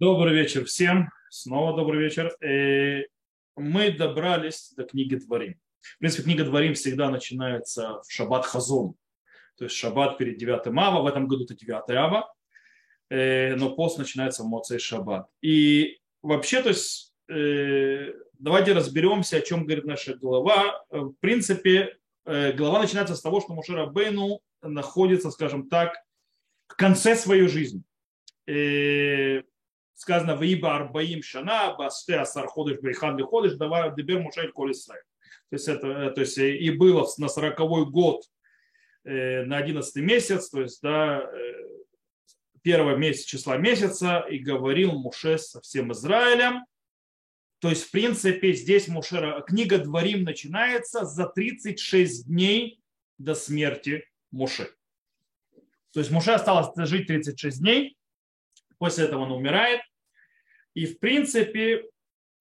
Добрый вечер всем. Снова добрый вечер. Э, мы добрались до книги Дворим. В принципе, книга Дворим всегда начинается в Шаббат Хазон. То есть Шаббат перед 9 Ава. В этом году это 9 Ава. Э, но пост начинается в Моцей Шаббат. И вообще, то есть, э, давайте разберемся, о чем говорит наша глава. В принципе, глава начинается с того, что Мушера Бейну находится, скажем так, в конце своей жизни сказано «Ваиба арбаим шана, басте асар ходыш бейхан ходыш, давай дебер мушель коль То есть, это, то есть и было на сороковой год, э, на одиннадцатый месяц, то есть да, э, первого месяца, числа месяца, и говорил Муше со всем Израилем. То есть, в принципе, здесь Мушера, книга Дворим начинается за 36 дней до смерти Муше. То есть Муше осталось жить 36 дней, После этого он умирает. И в принципе,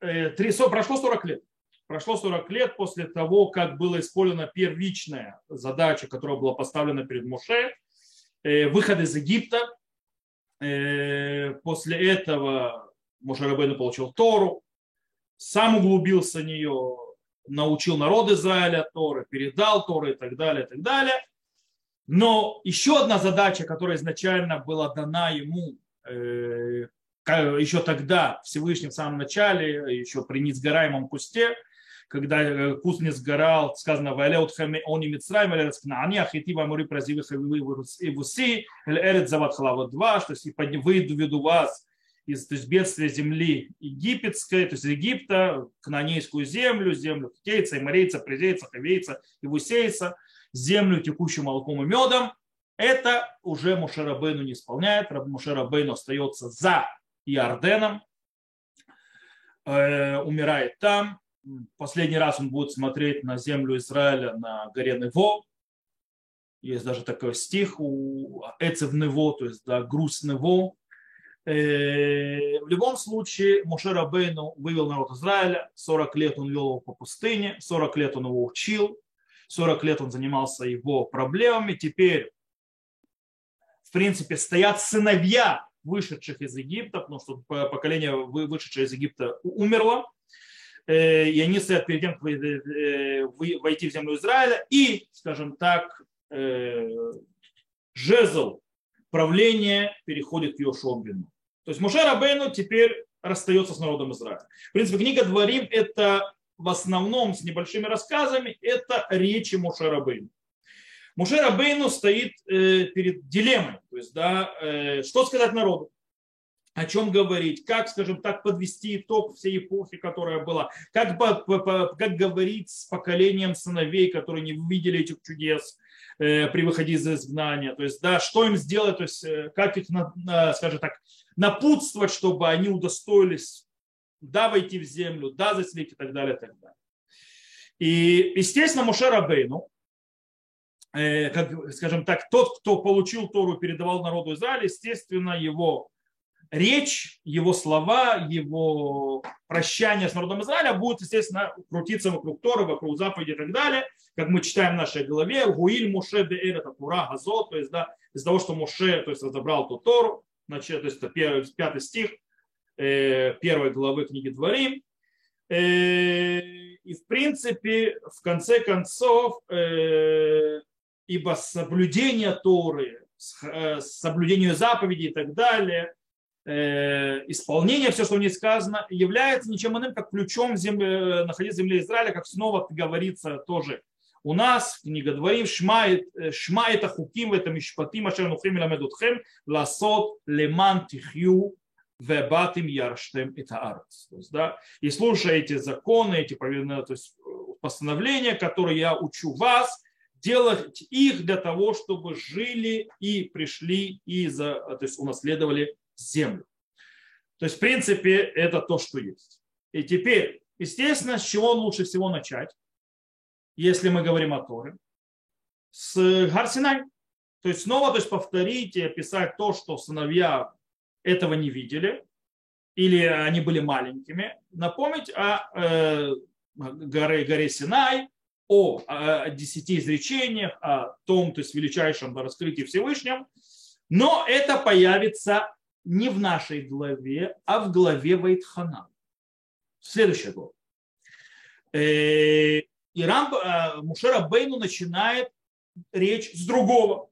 3, э, прошло 40 лет. Прошло 40 лет после того, как была исполнена первичная задача, которая была поставлена перед Моше, э, выход из Египта. Э, после этого Моше Рабейну получил Тору, сам углубился в нее, научил народ Израиля Торы, передал Торы и так далее, и так далее. Но еще одна задача, которая изначально была дана ему еще тогда, Всевышний в самом начале, еще при несгораемом кусте, когда э, куст не сгорал, сказано, «Валеут хэме они Мицраим, элерец кнаани, ахити вамури празивы хэвивы и вуси, элерец зават халава два, что если выведу вас из то есть бедствия земли египетской, то есть Египта, кнанейскую землю, землю хитейца, имарейца, презейца, хавейца и вусейца, землю, текущую молоком и медом, это уже Мушерабейну не исполняет. Мушерабейну остается за Иорденом, э, умирает там. Последний раз он будет смотреть на землю Израиля на горе Нево. Есть даже такой стих у Эцев Нево, то есть да, груз Нево. Э, в любом случае, Мушер Абейну вывел народ Израиля, 40 лет он вел его по пустыне, 40 лет он его учил, 40 лет он занимался его проблемами. Теперь принципе, стоят сыновья вышедших из Египта, потому что поколение вышедшее из Египта умерло, э, и они стоят перед тем, как э, войти в землю Израиля, и, скажем так, э, жезл правления переходит к Йошуабину. То есть Мушер Абейну теперь расстается с народом Израиля. В принципе, книга Дворим – это в основном с небольшими рассказами, это речи Мушер Абейну. Муше Рабейну стоит э, перед дилеммой, то есть, да, э, что сказать народу, о чем говорить, как, скажем так, подвести итог всей эпохи, которая была, как, как говорить с поколением сыновей, которые не видели этих чудес э, при выходе из изгнания, то есть, да, что им сделать, то есть, как их, скажем так, напутствовать, чтобы они удостоились, да, войти в землю, да, заселить и так далее, и так далее. И, естественно, Муше Рабейну, Э, как, скажем так, тот, кто получил Тору, передавал народу Израиля, естественно, его речь, его слова, его прощание с народом Израиля будет, естественно, крутиться вокруг Торы, вокруг заповеди и так далее, как мы читаем в нашей голове, Гуиль Муше де это Тура Газо, то есть да, из-за того, что Муше то есть, разобрал ту Тору, значит, то есть это первый, пятый стих э, первой главы книги Дворим, э, и в принципе, в конце концов, ибо соблюдение Торы, э, соблюдение заповедей и так далее, э, исполнение, все, что в ней сказано, является ничем иным, как ключом земли, э, находиться в Израиля, как снова говорится тоже у нас, в книге Дворим, шма это хуким, это мишпатим, ашер нухим ламедутхем, ласот леман тихью вебатим ярштем это арц. То есть, да, и слушайте законы, эти то есть, постановления, которые я учу вас, делать их для того, чтобы жили и пришли и за, то есть унаследовали землю. То есть, в принципе, это то, что есть. И теперь, естественно, с чего лучше всего начать, если мы говорим о Торе? С Гарсинай. То есть снова то есть повторить и описать то, что сыновья этого не видели, или они были маленькими. Напомнить о э, горе, горе Синай, о десяти изречениях, о том, то есть величайшем раскрытии Всевышнем, но это появится не в нашей главе, а в главе Вайтхана. Следующая глава. Э, и Рам, э, Мушера Бейну начинает речь с другого.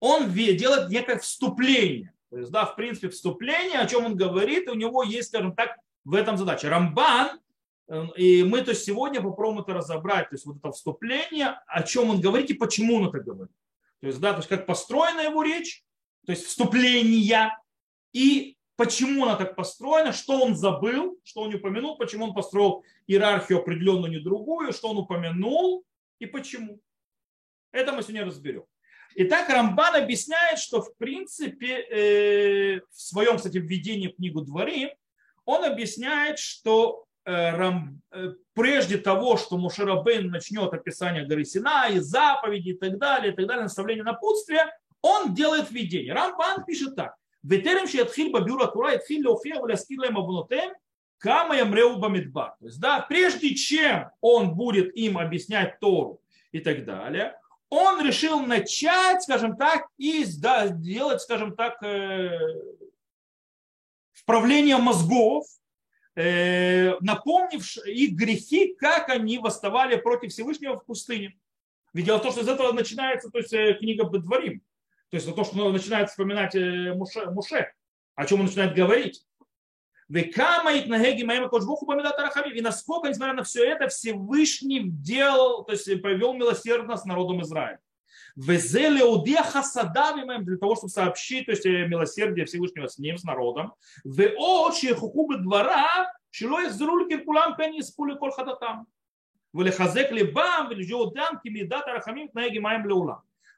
Он делает некое вступление. То есть, да, в принципе, вступление, о чем он говорит, у него есть, скажем так, в этом задача. Рамбан, и мы то сегодня попробуем это разобрать, то есть вот это вступление, о чем он говорит и почему он это говорит. То есть, да, то есть как построена его речь, то есть вступление, и почему она так построена, что он забыл, что он не упомянул, почему он построил иерархию определенную, не другую, что он упомянул и почему. Это мы сегодня разберем. Итак, Рамбан объясняет, что в принципе э, в своем, кстати, введении в книгу Дворы он объясняет, что Э, э, прежде того, что Мушерабейн начнет описание горы Сина и заповеди и так далее, и так далее, наставление напутствия, он делает видение. Рамбан пишет так. Ветерем шиятхиль бабюра тура ятхиль леофия валяскирлем абунотем кама ямреу бамидбар. То есть, да, прежде чем он будет им объяснять Тору и так далее, он решил начать, скажем так, и да, делать, скажем так, э, вправление мозгов – напомнив их грехи, как они восставали против Всевышнего в пустыне. Ведь дело в том, что из этого начинается то есть, э, книга Бедворим. То есть то, что начинает вспоминать э, Муше, Муше, о чем он начинает говорить. И насколько, несмотря на все это, Всевышний делал, то есть повел милосердно с народом Израиля для того, чтобы сообщить, то есть э, милосердие Всевышнего с ним, с народом. двора, там.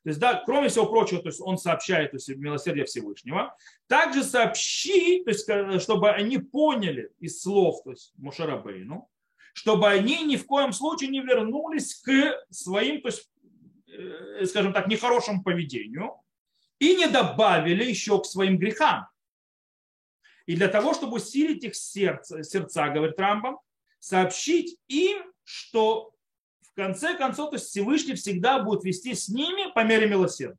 то есть, да, кроме всего прочего, то есть он сообщает то есть, милосердие Всевышнего. Также сообщи, то есть, э, чтобы они поняли из слов то есть, Мушарабейну, чтобы они ни в коем случае не вернулись к своим то есть, скажем так, нехорошему поведению и не добавили еще к своим грехам. И для того, чтобы усилить их сердце, сердца, говорит Рамбам, сообщить им, что в конце концов, то есть Всевышний всегда будет вести с ними по мере милосердия.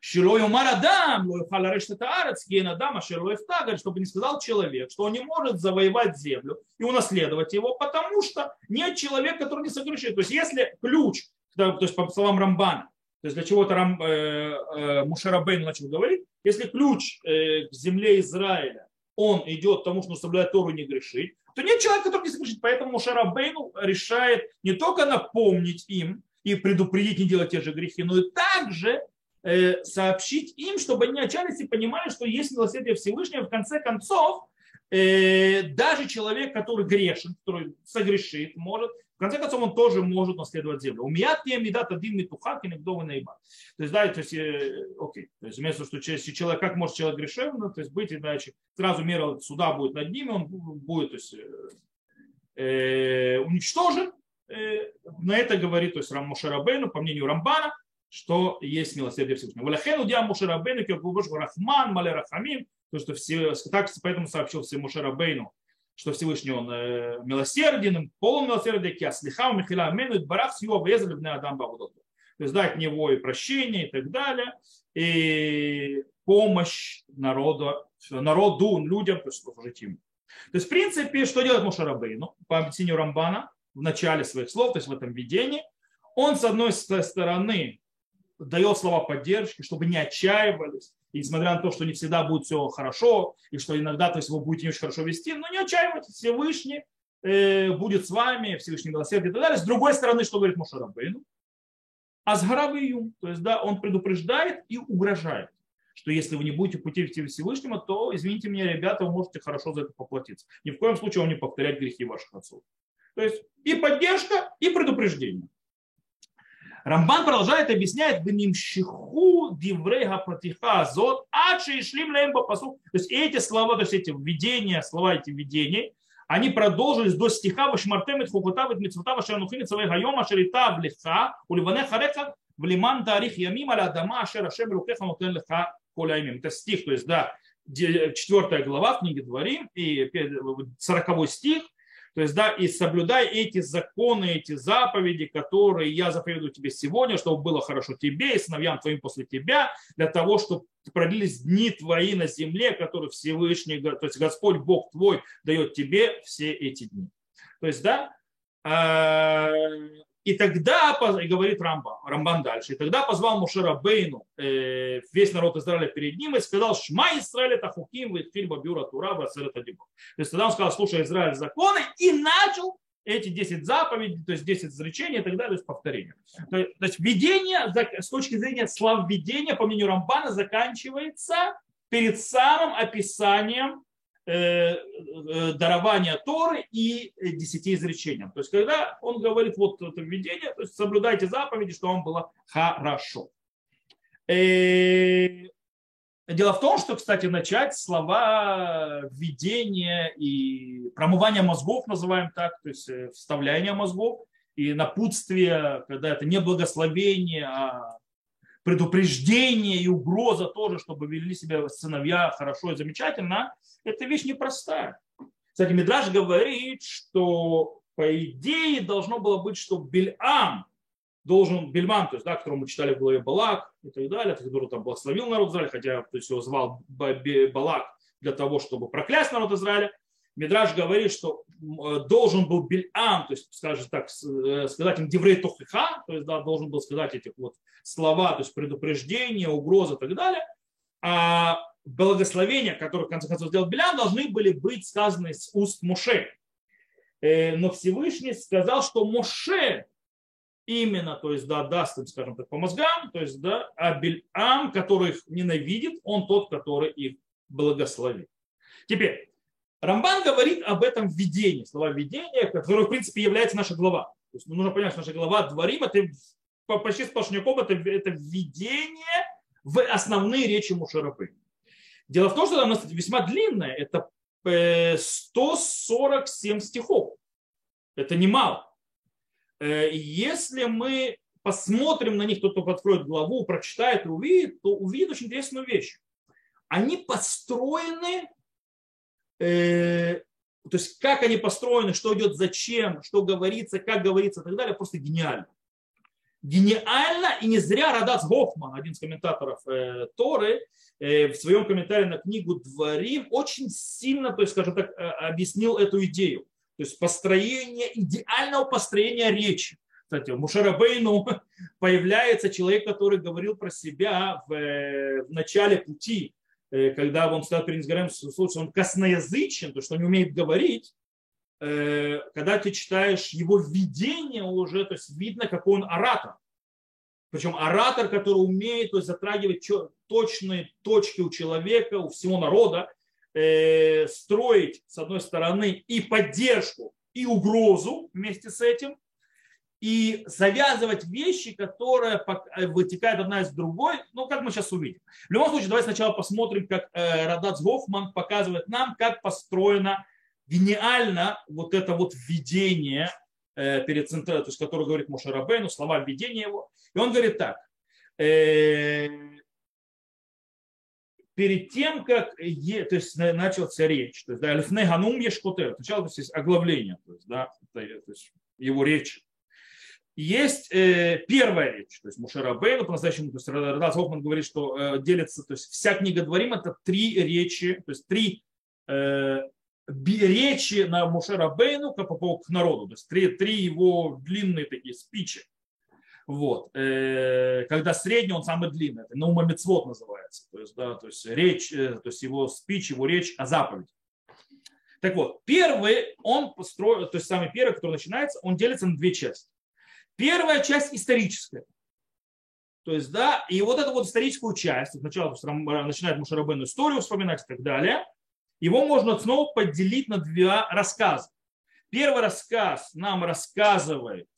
Шилой умар Адам, Адам, чтобы не сказал человек, что он не может завоевать землю и унаследовать его, потому что нет человека, который не согрешит. То есть если ключ, то есть по словам Рамбана, то есть для чего-то Рам, э, э, Мушарабейн начал говорить, если ключ э, к земле Израиля, он идет к тому, что соблюдать Тору не грешить, то нет человека, который не согрешит. Поэтому Шарабейну решает не только напомнить им и предупредить не делать те же грехи, но и также э, сообщить им, чтобы они отчаялись и понимали, что есть милосердие Всевышнего. В конце концов, э, даже человек, который грешен, который согрешит, может, конце концов, он тоже может наследовать землю. У меня тем не дат один митуха, кинегдовый наиба. То есть, да, то есть, э, окей. То есть, вместо что человек, как может человек грешен, то есть быть, иначе сразу мера суда будет над ними, он будет то есть, э, уничтожен. Э, на это говорит то есть, Рам Мушарабейну, по мнению Рамбана, что есть милосердие Всевышнего. Валяхену диам Мушарабейну, как Рахман, Мале Рахамим, то, что все, так, поэтому сообщил все Мушарабейну, что Всевышний он э, милосерден, полон милосердия, киаслиха, михила, мену, барах, сьюа, везали, бне адам, бабудоту. То есть дать него и прощение и так далее, и помощь народу, народу людям, то есть служить ему. То есть, в принципе, что делает Мушарабейну, по объяснению Рамбана, в начале своих слов, то есть в этом видении, он, с одной стороны, дает слова поддержки, чтобы не отчаивались, и несмотря на то, что не всегда будет все хорошо, и что иногда то есть, вы будете не очень хорошо вести, но не отчаивайтесь, Всевышний э, будет с вами, Всевышний милосердие и так далее. С другой стороны, что говорит Мушарабейну? Азгаравиюм, то есть да, он предупреждает и угрожает, что если вы не будете пути Всевышнего, то, извините меня, ребята, вы можете хорошо за это поплатиться. Ни в коем случае вам не повторять грехи ваших отцов. То есть и поддержка, и предупреждение. Рамбан продолжает объяснять, «Внимщиху диврейга патиха азот, ачи и шлим лемба посу». То есть эти слова, то есть эти введения, слова эти введения, они продолжились до стиха «Вашмартем et хукутав et митцвотав ашер анухин цавей хайом ашер ита влеха уливане хареха влиман тарих ямим аля адама ашер ашем рукеха нотен леха коля имим». Это стих, то есть, да, четвертая глава в книге Дворим и сороковой стих, То есть, да, и соблюдай эти законы, эти заповеди, которые я заповедую тебе сегодня, чтобы было хорошо тебе и сыновьям твоим после тебя, для того, чтобы продлились дни твои на земле, которые Всевышний, то есть Господь Бог твой дает тебе все эти дни. То есть, да, а, и тогда, говорит Рамбан, Рамбан дальше, и тогда позвал Мушера Бейну э, весь народ Израиля перед ним и сказал, Шма Израиль это хуким, фильма бюра тура, это То есть тогда он сказал, слушай, Израиль законы, и начал эти 10 заповедей, то есть 10 изречений и так далее, то есть повторение. То есть введение с точки зрения слов введения, по мнению Рамбана, заканчивается перед самым описанием дарования Торы и десяти изречениям. То есть, когда он говорит вот это введение, то есть соблюдайте заповеди, что вам было хорошо. Э, Дело в том, что, кстати, начать слова введения и промывания мозгов, называем так, то есть вставляние мозгов, и напутствие, когда это не благословение, а предупреждение и угроза тоже, чтобы вели себя сыновья хорошо и замечательно, это вещь непростая. Кстати, Мидраж говорит, что по идее должно было быть, что Бельам должен, Бельман, то есть, да, которого мы читали в главе Балак и так далее, который там благословил народ Израиля, хотя то есть, его звал Балак для того, чтобы проклясть народ Израиля, Мидраж говорит, что э, должен был Бельам, то есть, скажем так, э, сказать им Деврей Тохиха, то есть, да, должен был сказать эти вот слова, то есть предупреждение, угроза и так далее, а благословения, которые, в конце концов, сделал Белям, должны были быть сказаны с уст Моше. Э, но Всевышний сказал, что Моше именно, то есть, да, даст им, скажем так, по мозгам, то есть, да, а Бельам, который их ненавидит, он тот, который их благословит. Теперь, Рамбан говорит об этом введении, слова введения, которое, в принципе, является наша глава. То есть, нужно понять, что наша глава Дворим, это почти сплошняком, это, это введение в основные речи Мушарапы. Дело в том, что она весьма длинная, это 147 э, стихов. Это немало. Э, если мы посмотрим на них, кто-то откроет главу, прочитает и увидит, то увидит очень интересную вещь. Они построены, э, то есть как они построены, что идет зачем, что говорится, как говорится и так далее, просто гениально гениально, и не зря Радац Гофман, один из комментаторов э, Торы, э, в своем комментарии на книгу Дворим очень сильно, то есть, скажем так, э, объяснил эту идею. То есть построение, идеального построения речи. Кстати, у Мушарабейну появляется человек, который говорил про себя в, э, в начале пути, когда он стал перед Изгарем, он косноязычен, то, что он не умеет говорить, Э, когда ты читаешь его видение уже, то есть видно, какой он оратор. Причем оратор, который умеет то есть, затрагивать точные точки у человека, у всего народа, э, строить, с одной стороны, и поддержку, и угрозу вместе с этим, и завязывать вещи, которые э, вытекают одна из другой, ну, как мы сейчас увидим. В любом случае, давайте сначала посмотрим, как Радац Гофман показывает нам, как построена гениально вот это вот введение э, перед центром, то есть, который говорит Мушарабейну, слова введения его. И он говорит так, э, перед тем, как е, то есть, начался речь, то есть, да, Лифне Ганум Ешкутер, сначала то есть, оглавление, то есть, да, то есть, его речь. Есть э, первая речь, то есть Мушарабейну, по-настоящему, то есть Радас Хофман говорит, что э, делится, то есть вся книга Дворим это три речи, то есть три э, речи на Мушера Бейну к, к народу. То есть три, три его длинные такие спичи. Вот. Э, когда средний, он самый длинный. Это Наума Мецвод называется. То есть, да, то есть речь, э, то есть его спич, его речь о заповеди. Так вот, первый, он построил, то есть самый первый, который начинается, он делится на две части. Первая часть историческая. То есть, да, и вот эту вот историческую часть, сначала начинает Мушарабену историю вспоминать и так далее – его можно снова поделить на два рассказа. Первый рассказ нам рассказывает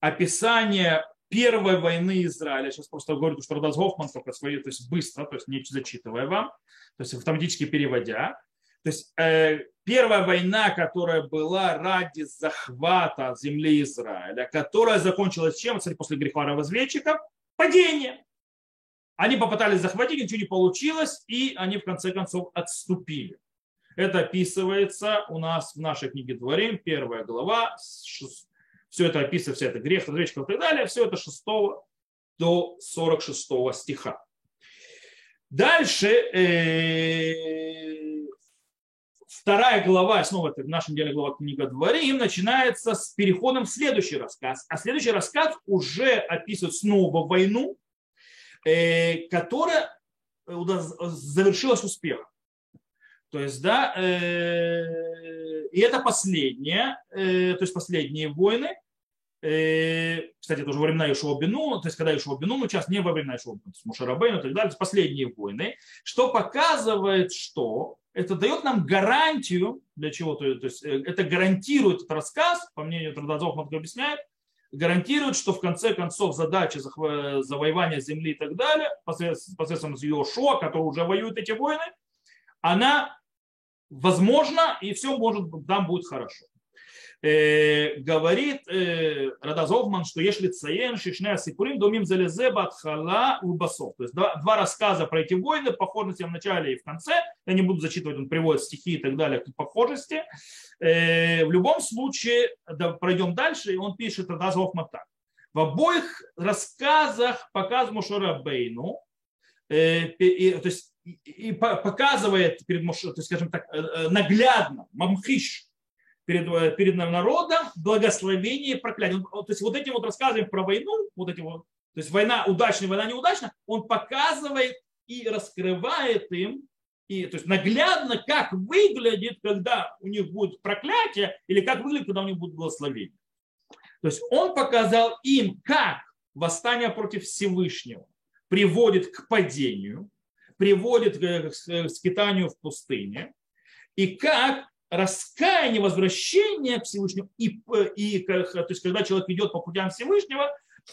описание первой войны Израиля. Сейчас просто говорю, что Радас Гофман только свои, то есть быстро, то есть не зачитывая вам, то есть автоматически переводя. То есть э, первая война, которая была ради захвата земли Израиля, которая закончилась чем? Кстати, после греха разведчиков, падение. Они попытались захватить, ничего не получилось, и они в конце концов отступили. Это описывается у нас в нашей книге Дворим, первая глава, все это описывается, вся это грех, разречков и так далее, все это 6 до 46 стиха. Дальше э, вторая глава, снова это в нашем деле глава книга Дворим, начинается с переходом в следующий рассказ. А следующий рассказ уже описывает снова войну, э, которая завершилась успехом. То есть, да, э, и это последнее, э, то есть последние войны, э, кстати, это уже во времена Ишуа Бену, то есть когда Ишуа Бену сейчас не во времена Ишуа Бену, Мушарабейну и так далее, последние войны, что показывает, что это дает нам гарантию, для чего, то, есть это гарантирует этот рассказ, по мнению он объясняет, гарантирует, что в конце концов задача завоевания земли и так далее, посредством Йошуа, который уже воюет эти войны, она возможно, и все может там будет хорошо. Э, говорит э, Радазовман, что если цаен, шишне, сикурим, домим залезе, батхала, убасов. То есть два, два рассказа про эти войны, похожности в начале и в конце. Я не буду зачитывать, он приводит стихи и так далее к похожести. Э, в любом случае, да, пройдем дальше, и он пишет Радазовман так. В обоих рассказах показывает Мушарабейну, э, то есть и показывает перед, то есть, скажем так, э, э, наглядно, мамхиш, перед, э, перед народом благословение и проклятие. То есть вот этим вот рассказываем про войну, вот эти вот, то есть война удачная, война неудачная, он показывает и раскрывает им, и, то есть наглядно, как выглядит, когда у них будет проклятие, или как выглядит, когда у них будет благословение. То есть он показал им, как восстание против Всевышнего приводит к падению, приводит к скитанию в пустыне, и как раскаяние, возвращение к Всевышнему, и, и то есть, когда человек идет по путям Всевышнего,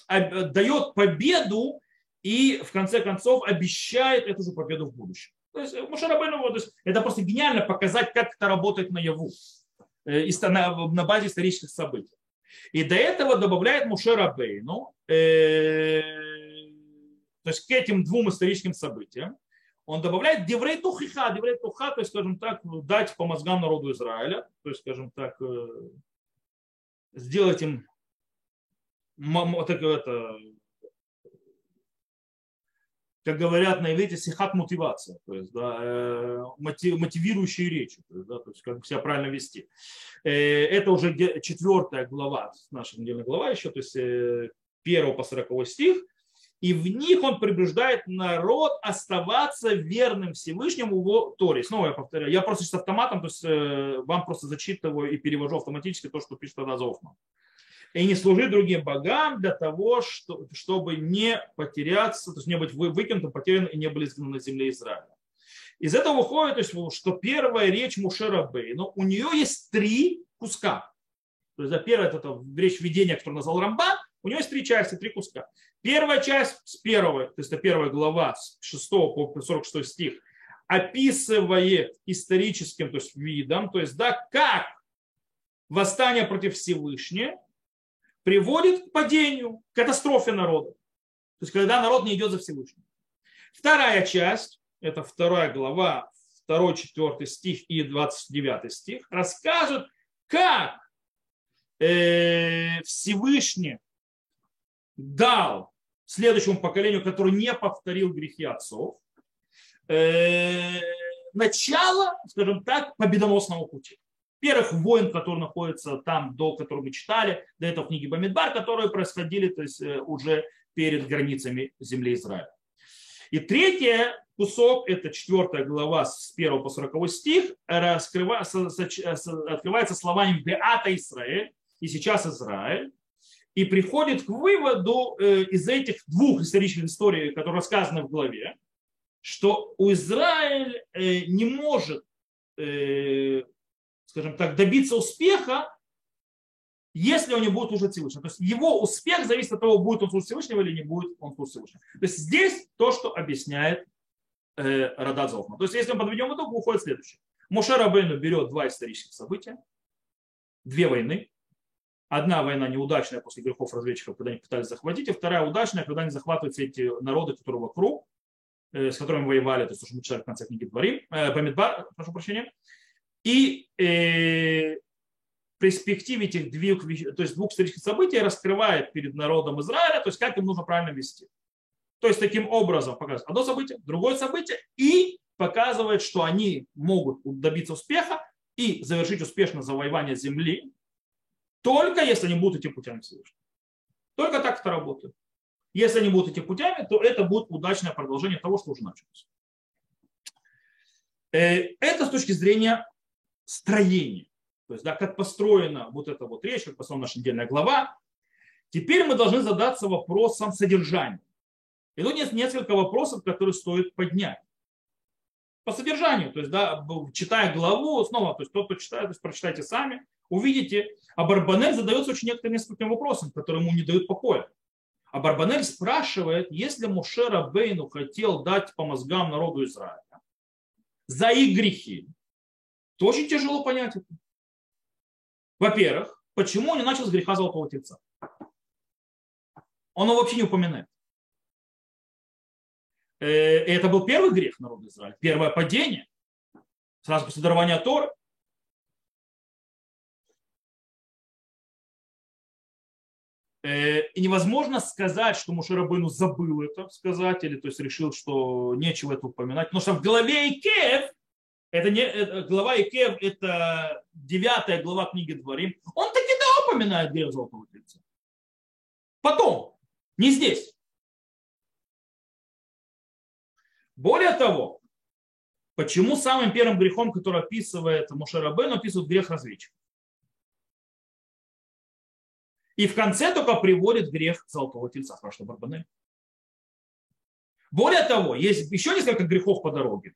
дает победу и в конце концов обещает эту же победу в будущем. То есть, Мушарабейну, то есть, это просто гениально показать, как это работает наяву э, на базе исторических событий. И до этого добавляет Мушарабейну, э, то есть к этим двум историческим событиям, он добавляет деврей тухиха, деврей туха, то есть, скажем так, дать по мозгам народу Израиля, то есть, скажем так, э, сделать им так, это, как говорят на иврите, сихат мотивация, то есть да, э, мотивирующие речи, то есть, да, то есть как себя правильно вести. Э, это уже четвертая глава, наша недельная глава еще, то есть первого по 40 стих, и в них он предупреждает народ оставаться верным Всевышнему в Торе. Снова я повторяю, я просто с автоматом, то есть э, вам просто зачитываю и перевожу автоматически то, что пишет Ада Зофман. И не служить другим богам для того, что, чтобы не потеряться, то есть не быть выкинутым, потерянным и не были изгнаны на земле Израиля. Из этого выходит, то есть, что первая речь Мушера Бей, но у нее есть три куска. То есть, да, первая это речь введения, которую назвал Рамбан, у него есть три части, три куска. Первая часть с первого, то есть первая глава с 6 по 46 стих, описывает историческим то есть видом, то есть да, как восстание против Всевышнего приводит к падению, к катастрофе народа. То есть когда народ не идет за Всевышним. Вторая часть, это вторая глава, 2, 4 стих и 29 стих, рассказывают, как э, Всевышний дал следующему поколению, который не повторил грехи отцов, э, начало, скажем так, победоносного пути. Первых войн, которые находятся там, до которых мы читали, до этого книги Бамидбар, которые происходили то есть, э, уже перед границами земли Израиля. И третий кусок, это четвертая глава с 1 по 40 стих, раскрывается, открывается словами «Беата Израиль», и сейчас Израиль, и приходит к выводу э, из этих двух исторических историй, которые рассказаны в главе, что у Израиля э, не может, э, скажем так, добиться успеха, если он не будет служить Всевышнему. То есть его успех зависит от того, будет он служить Всевышнего или не будет он служить Всевышнего. То есть здесь то, что объясняет Радат Золфман. То есть если мы подведем итог, выходит следующее. Муше Рабейну берет два исторических события, две войны, Одна война неудачная после грехов разведчиков, когда они пытались захватить, и вторая удачная, когда они захватывают все эти народы, которые вокруг, э, с которыми воевали, то есть, что мы читали в конце книги Дворим, э, Бамидбар, прошу прощения. И э, перспективе этих двух, то есть двух исторических событий раскрывает перед народом Израиля, то есть как им нужно правильно вести. То есть таким образом показывает одно событие, другое событие и показывает, что они могут добиться успеха и завершить успешно завоевание земли, только если они будут идти путями Всевышнего. Только так это работает. Если они будут идти путями, то это будет удачное продолжение того, что уже началось. Э, это с точки зрения строения. То есть, да, как построена вот эта вот речь, как построена наша недельная глава. Теперь мы должны задаться вопросом содержания. И тут есть несколько вопросов, которые стоит поднять. По содержанию, то есть, да, читая главу, снова, то есть, тот, кто читает, то есть, прочитайте сами, увидите, а Барбанель задается очень некоторым нескольким вопросам, которые ему не дают покоя. А Барбанель спрашивает, если Мушера Бейну хотел дать по мозгам народу Израиля за их грехи, то очень тяжело понять это. Во-первых, почему он не начал с греха Золотого Тельца? Он его вообще не упоминает. Э, это был первый грех народа Израиля, первое падение, сразу после дарования Торы. И невозможно сказать, что Мушарабыну забыл это сказать, или то есть решил, что нечего это упоминать. Потому что в голове Икеев, это не, это, глава Икеев, это девятая глава книги Дворим, он таки да упоминает грех золотого тельца. Потом, не здесь. Более того, почему самым первым грехом, который описывает Мушарабен, описывает грех разведчика? И в конце только приводит грех золотого тельца, спрашивает Барбанель. Более того, есть еще несколько грехов по дороге.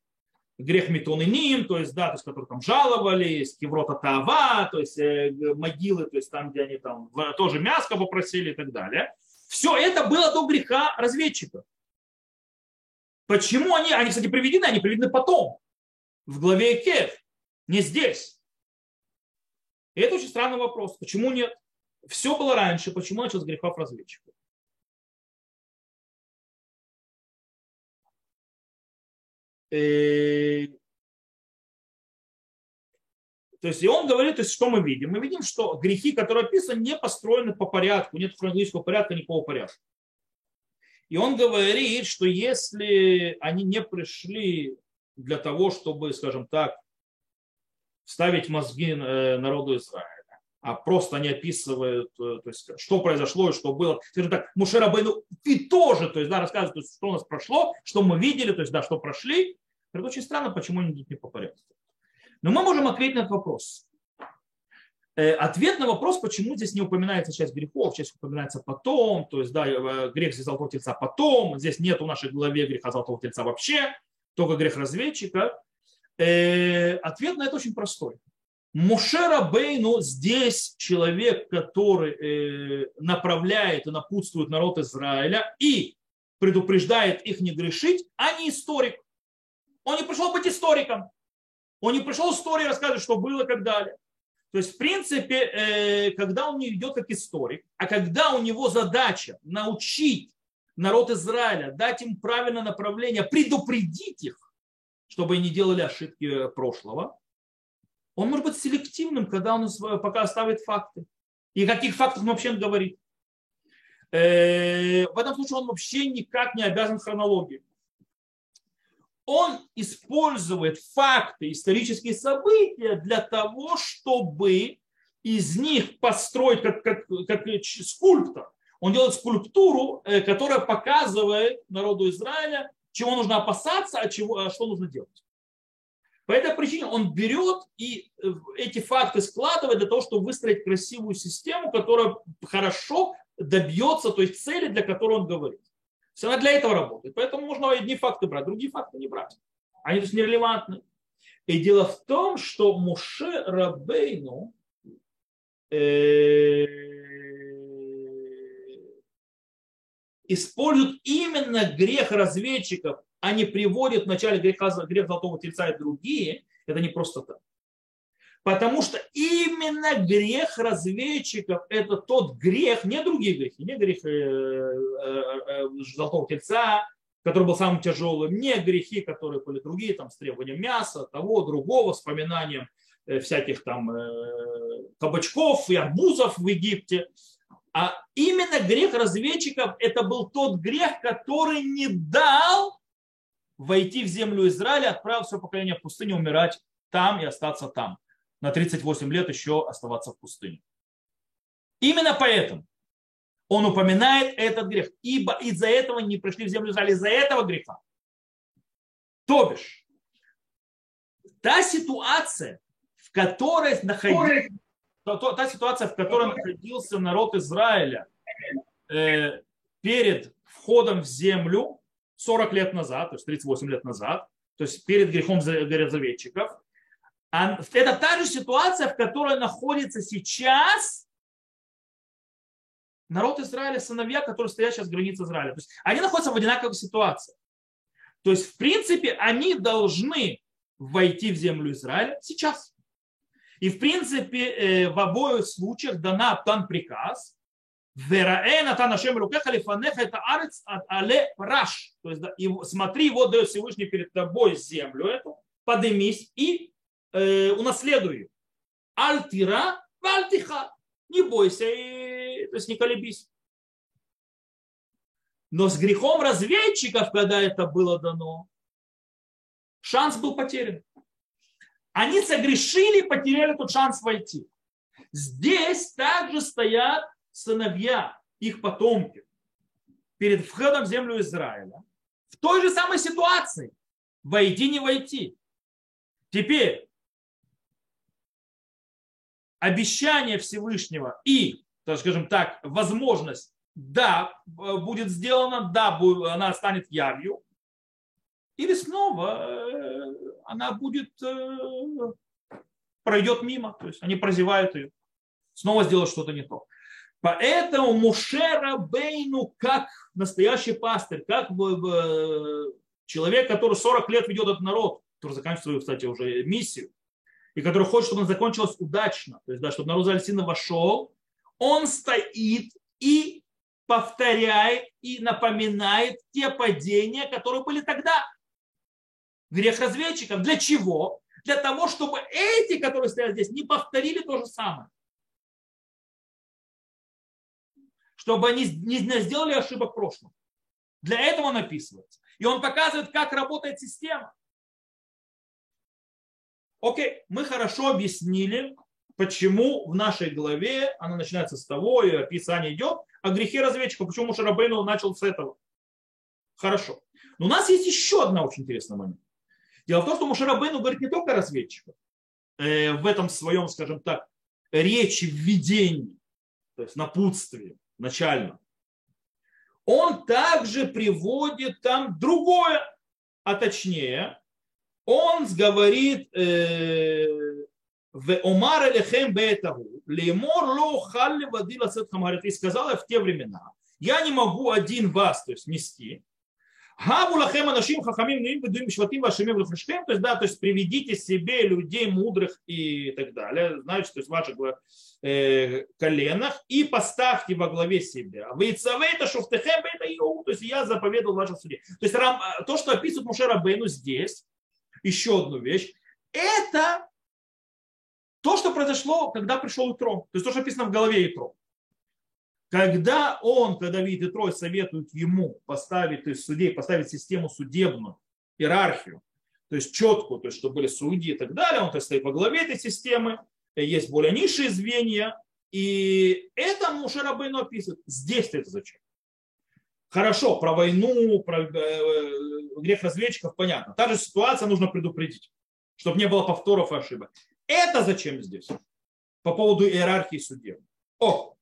Грех Метон и Ним, то есть, да, то есть, которые там жаловались, Кеврота Тава, то есть э, могилы, то есть там, где они там тоже мяско попросили и так далее. Все это было до греха разведчиков. Почему они, они, кстати, приведены, они приведены потом, в главе Кев, не здесь. И это очень странный вопрос. Почему нет? Все было раньше, почему начал с грехов разведчиков? Э, то есть, и он говорит, то есть, что мы видим? Мы видим, что грехи, которые описаны, не построены по порядку, нет хронологического порядка, никакого порядка. И он говорит, что если они не пришли для того, чтобы, скажем так, ставить мозги э, народу Израиля, а просто они описывают, э, то есть, что произошло и что было. Скажем так, Мушера Бейну и тоже, то есть, да, рассказывают, то есть, что у нас прошло, что мы видели, то есть, да, что прошли. Это очень странно, почему они идут не по порядку. Но мы можем ответить на этот вопрос. Э, ответ на вопрос, почему здесь не упоминается часть грехов, часть упоминается потом, то есть, да, э, грех золотого тельца потом, здесь нет в нашей главе греха золотого тельца вообще, только грех разведчика. Ответ на это очень простой. Мушера Бейну здесь человек, который э, направляет и напутствует народ Израиля и предупреждает их не грешить, а не историк. Он не пришел быть историком. Он не пришел истории рассказывать, что было и так далее. То есть, в принципе, э, когда он не идет как историк, а когда у него задача научить народ Израиля, дать им правильное направление, предупредить их, чтобы они не делали ошибки прошлого, он может быть селективным, когда он пока ставит факты. И о каких фактах он вообще говорит. Э, в этом случае он вообще никак не обязан хронологии. Он использует факты, исторические события для того, чтобы из них построить как, как, как скульптор. Он делает скульптуру, э, которая показывает народу Израиля, чего нужно опасаться, а, чего, а что нужно делать. По этой причине он берет и э, эти факты складывает для того, чтобы выстроить красивую систему, которая хорошо добьется той цели, для которой он говорит. Все она для этого работает. Поэтому можно одни факты брать, другие факты не брать. Они то есть нерелевантны. И дело в том, что Муше Рабейну э, используют именно грех разведчиков они приводят в начале греха, грех Золотого Тельца и другие, это не просто так. Потому что именно грех разведчиков – это тот грех, не другие грехи, не грех э, э, э, Золотого Тельца, который был самым тяжелым, не грехи, которые были другие, там, с требованием мяса, того, другого, вспоминанием э, всяких там э, кабачков и арбузов в Египте. А именно грех разведчиков это был тот грех, который не дал войти в землю Израиля, отправил все поколение в пустыню умирать там и остаться там. На 38 лет еще оставаться в пустыне. Именно поэтому он упоминает этот грех. Ибо из-за этого не пришли в землю Израиля, из-за этого греха. То бишь, та ситуация, в которой находился, та ситуация, в которой находился народ Израиля э, перед входом в землю 40 лет назад, то есть 38 лет назад, то есть перед грехом заведчиков, это та же ситуация, в которой находится сейчас народ Израиля, сыновья, которые стоят сейчас в границе Израиля. То есть они находятся в одинаковой ситуации. То есть, в принципе, они должны войти в землю Израиля сейчас. И, в принципе, э, в обоих случаях дана, дан приказ, Вераэ Натан Ашем Рукеха Лифанеха это арец от але раш. То есть и смотри, вот дает Всевышний перед тобой землю эту, подымись и э, унаследуй. Альтира, вальтиха. Не бойся, и, то есть не колебись. Но с грехом разведчиков, когда это было дано, шанс был потерян. Они согрешили потеряли тот шанс войти. Здесь также стоят сыновья, их потомки, перед входом в землю Израиля, в той же самой ситуации. Войти, не войти. Теперь, обещание Всевышнего и, так скажем так, возможность, да, будет сделана, да, она станет явью, или снова э, она будет, э, пройдет мимо, то есть они прозевают ее, снова сделают что-то не то. Поэтому Мушера Бейну, как настоящий пастырь, как человек, который 40 лет ведет этот народ, который заканчивает свою, кстати, уже миссию, и который хочет, чтобы она закончилась удачно, то есть, да, чтобы народ Зальсина вошел, он стоит и повторяет и напоминает те падения, которые были тогда. Грех разведчиков. Для чего? Для того, чтобы эти, которые стоят здесь, не повторили то же самое. Чтобы они не сделали ошибок в прошлом. Для этого он описывается. И он показывает, как работает система. Окей, мы хорошо объяснили, почему в нашей главе она начинается с того, и описание идет, о грехе разведчика, почему Шарабейну начал с этого. Хорошо. Но у нас есть еще одна очень интересная момент. Дело в том, что Мушарабейну говорит не только о разведчиках, э, в этом своем, скажем так, речи, введении, то есть напутствии, начально. Он также приводит там другое, а точнее, он говорит э, в Омар Элехем Бетагу, Лемор ло халли води ласет хамарит. И сказала в те времена, я не могу один вас, то есть нести, Гаву лахем анашим хахамим ним бедуим шватим лахашкем. То есть, да, то есть приведите себе людей мудрых и так далее, знаете, то есть ваших коленах и поставьте во главе себя. Вы это шуфтехем это иу, то есть я заповедовал вашем суде. То есть то, что описывает Мушера Бейну здесь, еще одну вещь, это то, что произошло, когда пришел Итро. То есть то, что написано в голове Итро. Когда он, когда видит Трой, советует ему поставить, то судей, поставить систему судебную, иерархию, то есть четкую, то есть чтобы были судьи и так далее, он то есть, стоит во главе этой системы, есть более низшие звенья, и это Мушарабейну описывает. Здесь это зачем? Хорошо, про войну, про э, грех разведчиков понятно. Та же ситуация нужно предупредить, чтобы не было повторов и ошибок. Это зачем здесь? По поводу иерархии судеб. О,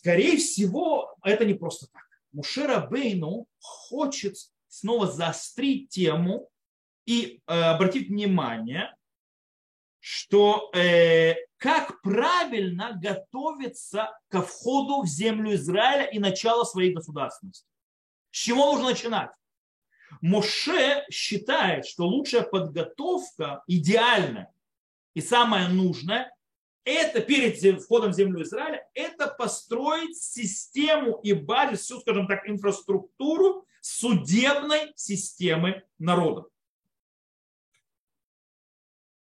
Скорее всего, это не просто так. Мушера Бейну хочет снова заострить тему и э, обратить внимание, что э, как правильно готовиться ко входу в землю Израиля и начало своей государственности. С чего нужно начинать? Моше считает, что лучшая подготовка, идеальная и самая нужная, это перед входом в землю Израиля, это построить систему и базис, всю, скажем так, инфраструктуру судебной системы народа.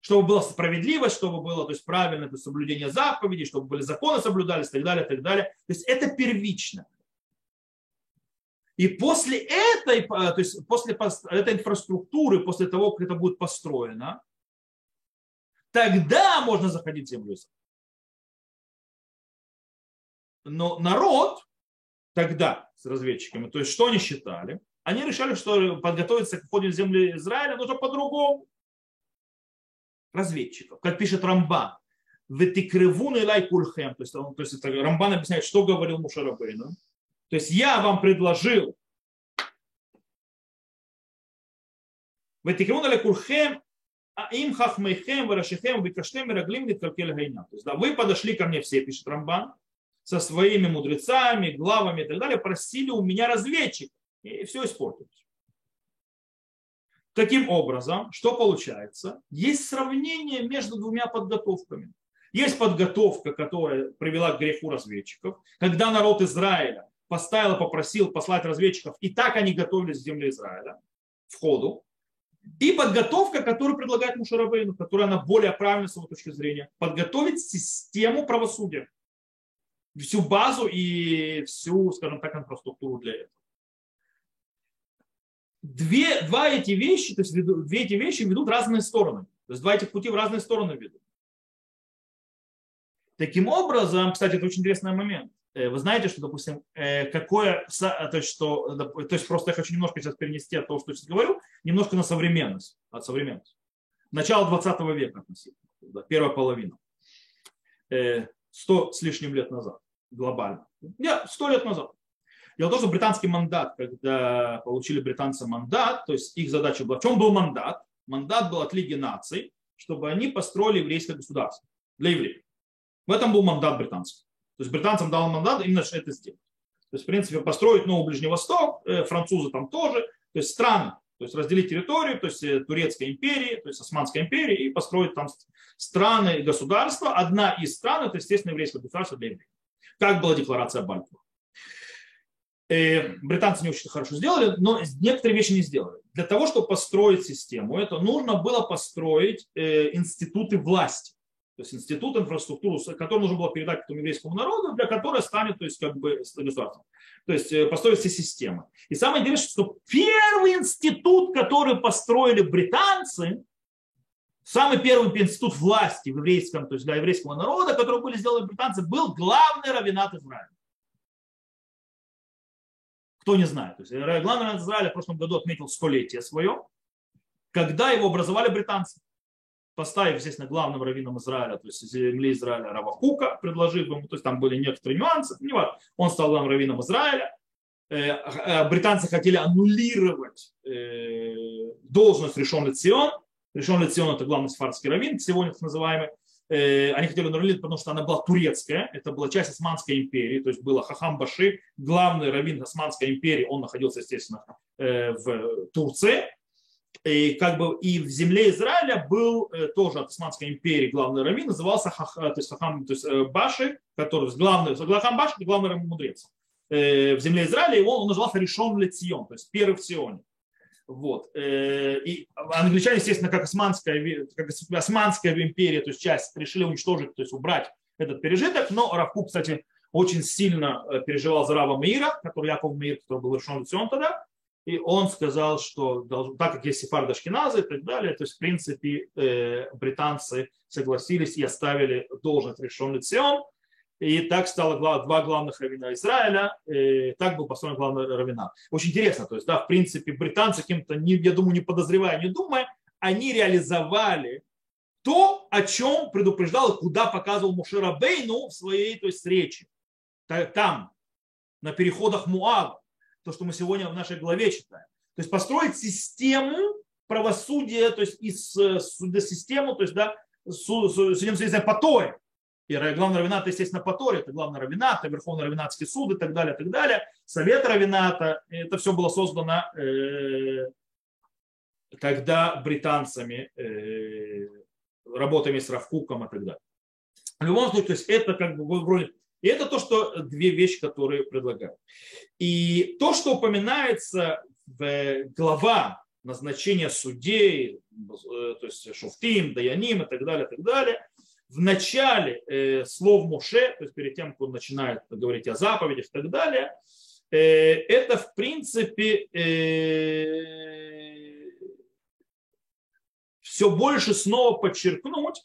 Чтобы была справедливость, чтобы было то есть, правильное то есть, соблюдение заповедей, чтобы были законы соблюдались и так далее, и так далее. То есть это первично. И после этой, то есть после этой инфраструктуры, после того, как это будет построено, тогда можно заходить в землю Но народ тогда с разведчиками, то есть что они считали? Они решали, что подготовиться к входу в землю Израиля нужно по-другому разведчиков. Как пишет Рамбан, Ветикревун и лайкульхем. То есть, он, то есть это, Рамбан объясняет, что говорил Мушарабейну. То есть я вам предложил Ветикревун и лайкульхем а им хахмейхем, варашихем, викаштем, раглим, ниткалкель гайна. То есть, да, вы подошли ко мне все, пишет Рамбан, со своими мудрецами, главами и так далее, просили у меня разведчик. И все испортилось. Таким образом, что получается? Есть сравнение между двумя подготовками. Есть подготовка, которая привела к греху разведчиков, когда народ Израиля поставил попросил послать разведчиков, и так они готовились к земле Израиля, входу. И подготовка, которую предлагает Мушарабейну, которая она более правильная с его точки зрения, подготовить систему правосудия, всю базу и всю, скажем так, инфраструктуру для этого две, два эти вещи, то есть две эти вещи ведут разные стороны. То есть два этих пути в разные стороны ведут. Таким образом, кстати, это очень интересный момент. Э, вы знаете, что, допустим, э, какое, то есть, что, то есть просто я хочу немножко сейчас перенести от того, что я сейчас говорю, немножко на современность, от современности. Начало 20 века относительно, первая половина. Э, сто с лишним лет назад, глобально. Я сто лет назад. Дело в том, что британский мандат, когда получили британцы мандат, то есть их задача была, в чем был мандат? Мандат был от Лиги наций, чтобы они построили еврейское государство для евреев. В этом был мандат британцев. То есть британцам дал мандат именно это сделать. То есть, в принципе, построить новый Ближний Восток, э, французы там тоже, то есть страны, то есть разделить территорию, то есть э, Турецкой империи, то есть Османской империи, и построить там страны и государства. Одна из стран, это, естественно, еврейское государство для евреев. Как была декларация Бальфура. Э, британцы не очень хорошо сделали, но некоторые вещи не сделали. Для того, чтобы построить систему, это нужно было построить э, институты власти. То есть институт, инфраструктуру, который нужно было передать этому еврейскому народу, для которой станет то есть, как бы, государством. То есть э, построить все системы. И самое интересное, что первый институт, который построили британцы, самый первый институт власти в еврейском, то есть для еврейского народа, который были сделаны британцы, был главный равенат Израиля. Кто не знает. То есть главный раввин Израиля в прошлом году отметил столетие свое, когда его образовали британцы, поставив, естественно, главным раввином Израиля, то есть земли Израиля Равахука, предложив ему, то есть там были некоторые нюансы, не важно, он стал главным раввином Израиля, э, э, британцы хотели аннулировать э, должность Решон Лецион. Решон Лецион это главный сфарский раввин, сегодня называемый. Э, они хотели Нурлит, потому что она была турецкая, это была часть Османской империи, то есть было Хахам Баши, главный раввин Османской империи, он находился, естественно, э, в Турции. И, как бы, и в земле Израиля был э, тоже от Османской империи главный раввин, назывался Хах, то есть Хахам то есть Баши, который главный, Хахам Баши, главный мудрец. В земле Израиля его он назывался Решон Лецион, то есть первый в Сионе. Вот. Э, и англичане, естественно, как османская, как османская империя, то есть часть, решили уничтожить, то есть убрать этот пережиток. Но Равку, кстати, очень сильно э, переживал за Рава Мира, который Яков Мир, который был решен лицом тогда. И он сказал, что так как есть сефарды Ашкеназы и так далее, то есть, в принципе, э, британцы согласились и оставили должность решен лицом, и так стало два главных равина Израиля, так был построен главный равина. Очень интересно, то есть, да, в принципе, британцы каким-то, я думаю, не подозревая, не думая, они реализовали то, о чем предупреждал куда показывал Мушера Бейну в своей то есть, речи. Там, на переходах Муава, то, что мы сегодня в нашей главе читаем. То есть построить систему правосудия, то есть из э, судосистему, то есть да, судебно потоя, и главный равенат, естественно, по это главный равенат, это Верховный равенатский суд и так далее, и так далее. Совет равената, это все было создано, э, когда британцами, э, работами с Равкуком и так далее. В любом случае, то есть это как бы вроде и это то, что две вещи, которые предлагают. И то, что упоминается в глава назначения судей, то есть Шуфтим, Даяним и так далее, и так далее. В начале э, слов Моше, то есть перед тем, как он начинает говорить о заповедях и так далее, э, это в принципе э, все больше снова подчеркнуть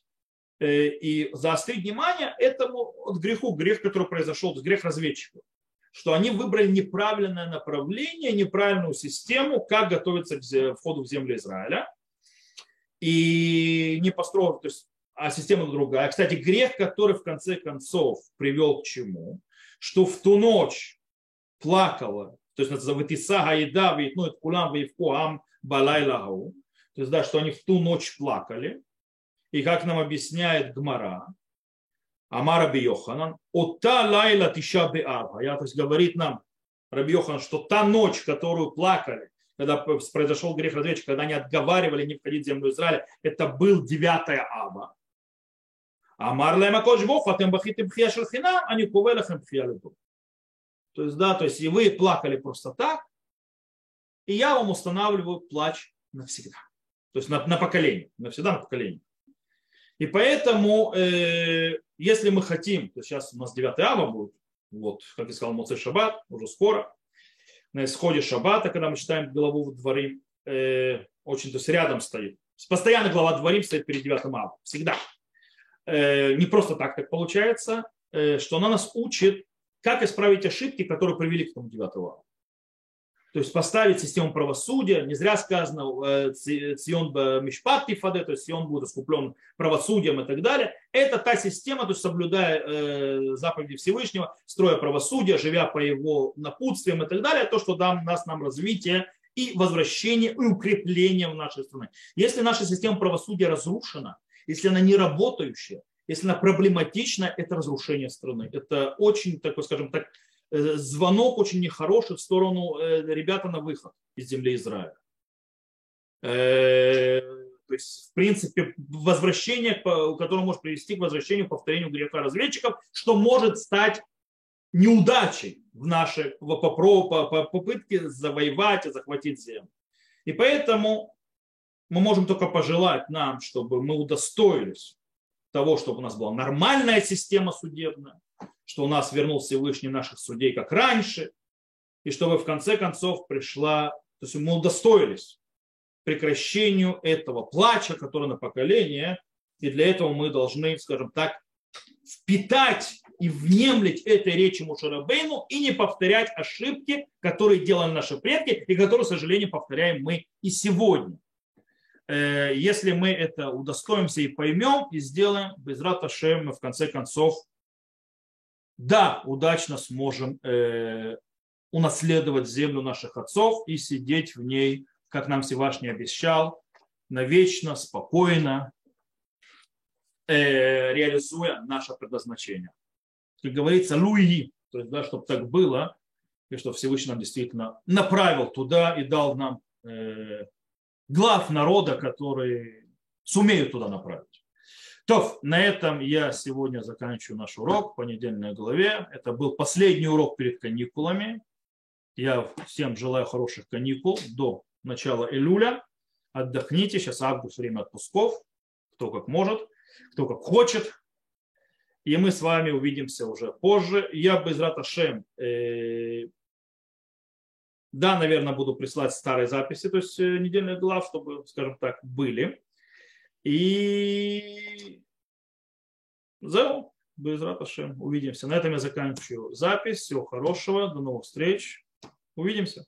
э, и заострить внимание этому греху, грех, который произошел, грех разведчиков что они выбрали неправильное направление, неправильную систему, как готовиться к входу в землю Израиля. И не построив, то есть, а система другая. Кстати, грех, который в конце концов привел к чему? Что в ту ночь плакала, то есть называется Ватиса Гаида, ну это Кулам Ваевку Ам Балайлагу. То есть, да, что они в ту ночь плакали. И как нам объясняет Гмара, Ама Раби Йоханан, ота лайла тиша беава. Я, то есть говорит нам Раби Йоханан, что та ночь, которую плакали, когда произошел грех разведчика, когда они отговаривали не входить в землю Израиля, это был 9 ава. Амар лема кош бог, атем бахитим бхия шелхина, а не кувелахем бхия То есть, да, то есть и вы плакали просто так, и я вам устанавливаю плач навсегда. То есть на, на поколение, навсегда на поколение. И поэтому, э, если мы хотим, то сейчас у нас 9 ава будет, вот, как я сказал, Моцей Шаббат, уже скоро, на исходе Шаббата, когда мы читаем главу Дворим, э, очень, то есть рядом стоит. Постоянно глава Дворим стоит перед 9 ава, всегда. Э, не просто так так получается, э, что она нас учит, как исправить ошибки, которые привели к тому 9 ава то есть поставить систему правосудия, не зря сказано э, Цион Мишпат Тифаде, то есть Сион будет искуплен правосудием и так далее. Это та система, то есть соблюдая заповеди Всевышнего, строя правосудие, живя по его напутствиям и так далее, то, что даст нас нам развитие и возвращение и укрепление в нашей стране. Если наша система правосудия разрушена, если она не работающая, если она проблематична, это разрушение страны. Это очень, такой, скажем так, Э, звонок очень нехороший в сторону э, ребята на выход из земли Израиля. Э, то есть, в принципе, возвращение, которое может привести к возвращению, повторению греха разведчиков, что может стать неудачей в нашей попытке завоевать и захватить землю. И поэтому мы можем только пожелать нам, чтобы мы удостоились того, чтобы у нас была нормальная система судебная, что у нас вернул Всевышний наших судей, как раньше, и чтобы в конце концов пришла, то есть мы удостоились прекращению этого плача, который на поколение, и для этого мы должны, скажем так, впитать и внемлить этой речи Мушарабейну и не повторять ошибки, которые делали наши предки и которые, к сожалению, повторяем мы и сегодня. Э, если мы это удостоимся и поймем, и сделаем, без Раташем мы в конце концов да, удачно сможем э, унаследовать землю наших отцов и сидеть в ней, как нам Всевышний обещал, навечно, спокойно, э, реализуя наше предназначение. Как говорится, Луи, то есть, да, чтобы так было, и что Всевышний нам действительно направил туда и дал нам глав народа, которые сумеют туда направить. То, на этом я сегодня заканчиваю наш урок по недельной главе. Это был последний урок перед каникулами. Я всем желаю хороших каникул до начала июля. Отдохните, сейчас август, время отпусков. Кто как может, кто как хочет. И мы с вами увидимся уже позже. Я без Раташем, э, да, наверное, буду прислать старые записи, то есть э, недельных глав, чтобы, скажем так, были. И Зеу, без Раташем, увидимся. На этом я заканчиваю запись. Всего хорошего, до новых встреч. Увидимся.